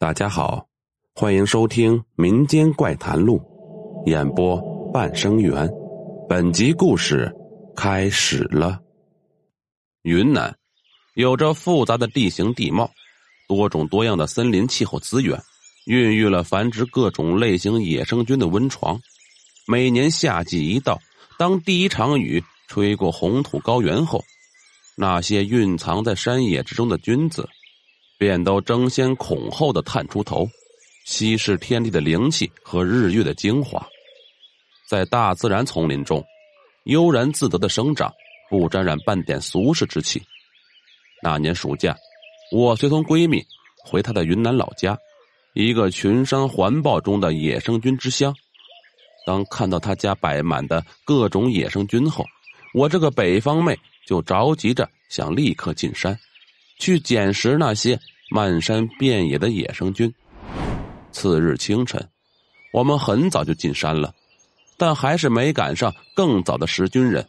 大家好，欢迎收听《民间怪谈录》，演播半生缘。本集故事开始了。云南有着复杂的地形地貌，多种多样的森林气候资源，孕育了繁殖各种类型野生菌的温床。每年夏季一到，当第一场雨吹过红土高原后，那些蕴藏在山野之中的菌子。便都争先恐后的探出头，稀释天地的灵气和日月的精华，在大自然丛林中悠然自得的生长，不沾染半点俗世之气。那年暑假，我随同闺蜜回她的云南老家，一个群山环抱中的野生菌之乡。当看到她家摆满的各种野生菌后，我这个北方妹就着急着想立刻进山。去捡拾那些漫山遍野的野生菌。次日清晨，我们很早就进山了，但还是没赶上更早的拾菌人。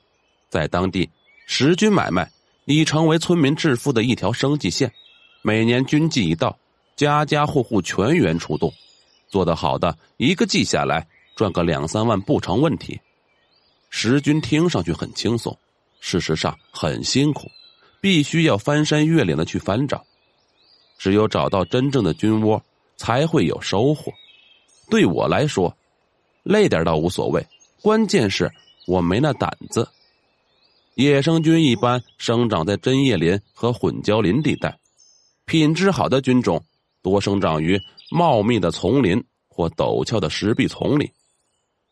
在当地，拾菌买卖已成为村民致富的一条生计线。每年菌季一到，家家户户全员出动，做得好的一个季下来赚个两三万不成问题。拾菌听上去很轻松，事实上很辛苦。必须要翻山越岭的去翻找，只有找到真正的菌窝，才会有收获。对我来说，累点倒无所谓，关键是我没那胆子。野生菌一般生长在针叶林和混交林地带，品质好的菌种多生长于茂密的丛林或陡峭的石壁丛里。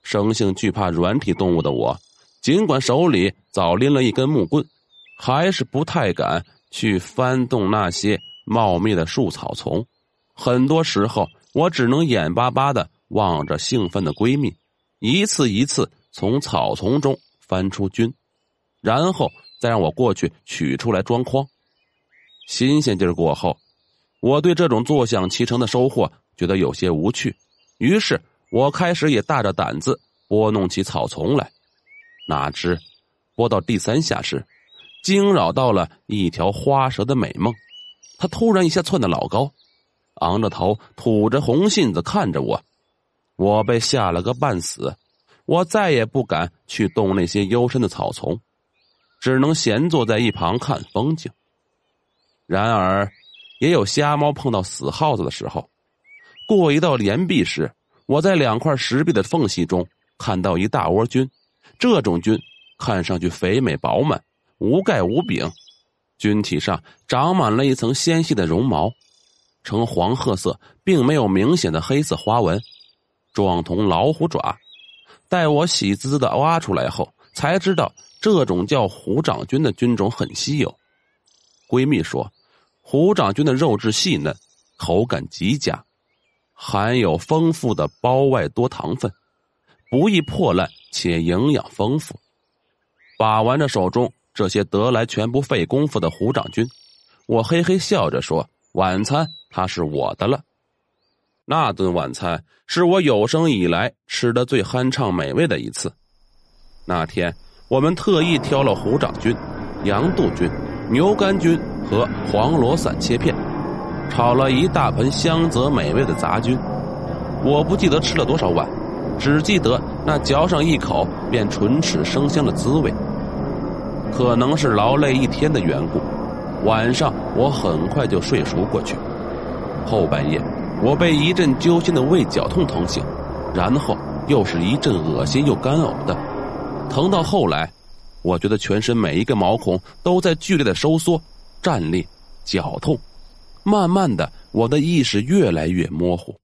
生性惧怕软体动物的我，尽管手里早拎了一根木棍。还是不太敢去翻动那些茂密的树草丛，很多时候我只能眼巴巴的望着兴奋的闺蜜，一次一次从草丛中翻出菌，然后再让我过去取出来装筐。新鲜劲儿过后，我对这种坐享其成的收获觉得有些无趣，于是我开始也大着胆子拨弄起草丛来。哪知拨到第三下时，惊扰到了一条花蛇的美梦，它突然一下窜得老高，昂着头，吐着红信子看着我，我被吓了个半死，我再也不敢去动那些幽深的草丛，只能闲坐在一旁看风景。然而，也有瞎猫碰到死耗子的时候。过一道岩壁时，我在两块石壁的缝隙中看到一大窝菌，这种菌看上去肥美饱满。无盖无柄，菌体上长满了一层纤细的绒毛，呈黄褐色，并没有明显的黑色花纹，状同老虎爪。待我喜滋滋的挖出来后，才知道这种叫虎掌菌的菌种很稀有。闺蜜说，虎掌菌的肉质细嫩，口感极佳，含有丰富的胞外多糖分，不易破烂，且营养丰富。把玩着手中。这些得来全不费功夫的虎掌菌，我嘿嘿笑着说：“晚餐它是我的了。”那顿晚餐是我有生以来吃的最酣畅美味的一次。那天我们特意挑了虎掌菌、羊肚菌、牛肝菌和黄罗伞切片，炒了一大盆香泽美味的杂菌。我不记得吃了多少碗，只记得那嚼上一口便唇齿生香的滋味。可能是劳累一天的缘故，晚上我很快就睡熟过去。后半夜，我被一阵揪心的胃绞痛疼醒，然后又是一阵恶心又干呕的，疼到后来，我觉得全身每一个毛孔都在剧烈的收缩、战栗、绞痛。慢慢的，我的意识越来越模糊，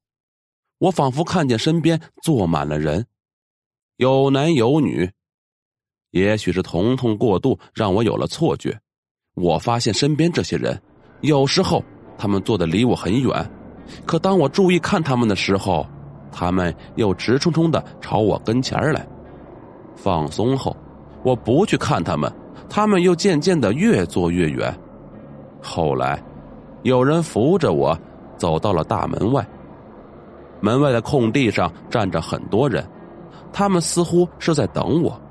我仿佛看见身边坐满了人，有男有女。也许是疼痛过度，让我有了错觉。我发现身边这些人，有时候他们坐的离我很远，可当我注意看他们的时候，他们又直冲冲的朝我跟前来。放松后，我不去看他们，他们又渐渐的越坐越远。后来，有人扶着我走到了大门外。门外的空地上站着很多人，他们似乎是在等我。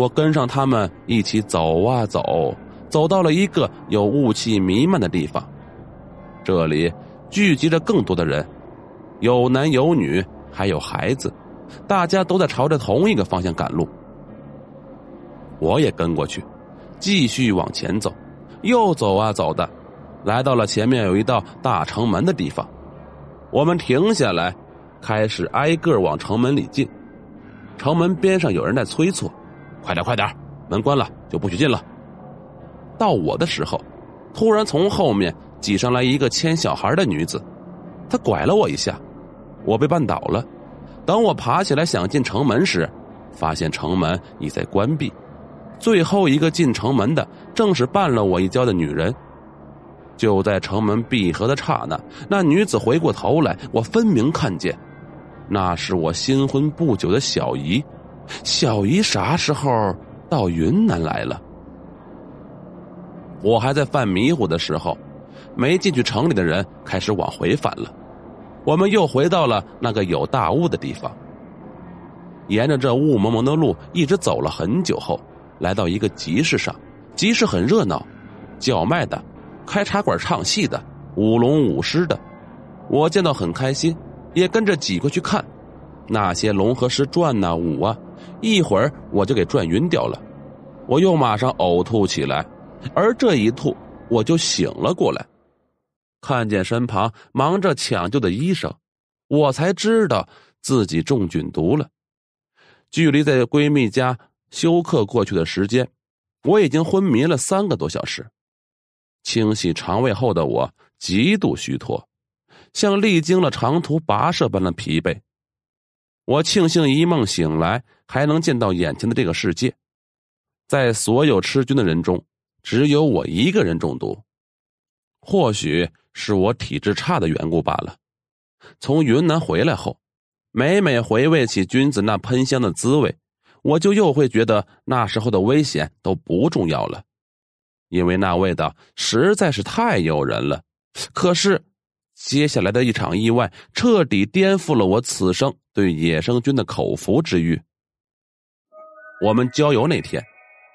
我跟上他们一起走啊走，走到了一个有雾气弥漫的地方。这里聚集着更多的人，有男有女，还有孩子，大家都在朝着同一个方向赶路。我也跟过去，继续往前走，又走啊走的，来到了前面有一道大城门的地方。我们停下来，开始挨个往城门里进。城门边上有人在催促：“快点，快点，门关了就不许进了。”到我的时候，突然从后面挤上来一个牵小孩的女子，她拐了我一下，我被绊倒了。等我爬起来想进城门时，发现城门已在关闭。最后一个进城门的正是绊了我一跤的女人。就在城门闭合的刹那，那女子回过头来，我分明看见，那是我新婚不久的小姨。小姨啥时候到云南来了？我还在犯迷糊的时候，没进去城里的人开始往回返了。我们又回到了那个有大雾的地方，沿着这雾蒙蒙的路一直走了很久后。来到一个集市上，集市很热闹，叫卖的、开茶馆唱戏的、舞龙舞狮的，我见到很开心，也跟着挤过去看。那些龙和狮转呐舞啊，一会儿我就给转晕掉了，我又马上呕吐起来，而这一吐我就醒了过来，看见身旁忙着抢救的医生，我才知道自己中菌毒了，距离在闺蜜家。休克过去的时间，我已经昏迷了三个多小时。清洗肠胃后的我极度虚脱，像历经了长途跋涉般的疲惫。我庆幸一梦醒来还能见到眼前的这个世界。在所有吃菌的人中，只有我一个人中毒。或许是我体质差的缘故罢了。从云南回来后，每每回味起菌子那喷香的滋味。我就又会觉得那时候的危险都不重要了，因为那味道实在是太诱人了。可是，接下来的一场意外彻底颠覆了我此生对野生菌的口服之欲。我们郊游那天，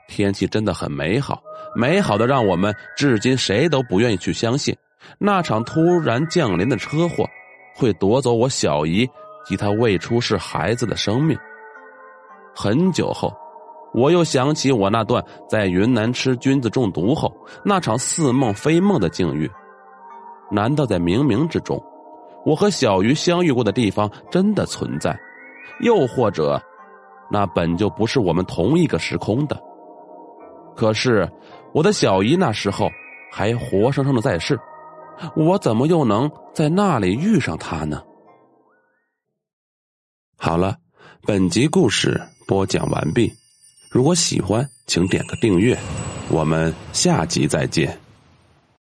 天气真的很美好，美好的让我们至今谁都不愿意去相信，那场突然降临的车祸会夺走我小姨及她未出世孩子的生命。很久后，我又想起我那段在云南吃菌子中毒后那场似梦非梦的境遇。难道在冥冥之中，我和小鱼相遇过的地方真的存在？又或者，那本就不是我们同一个时空的？可是，我的小姨那时候还活生生的在世，我怎么又能在那里遇上她呢？好了，本集故事。播讲完毕，如果喜欢，请点个订阅，我们下集再见。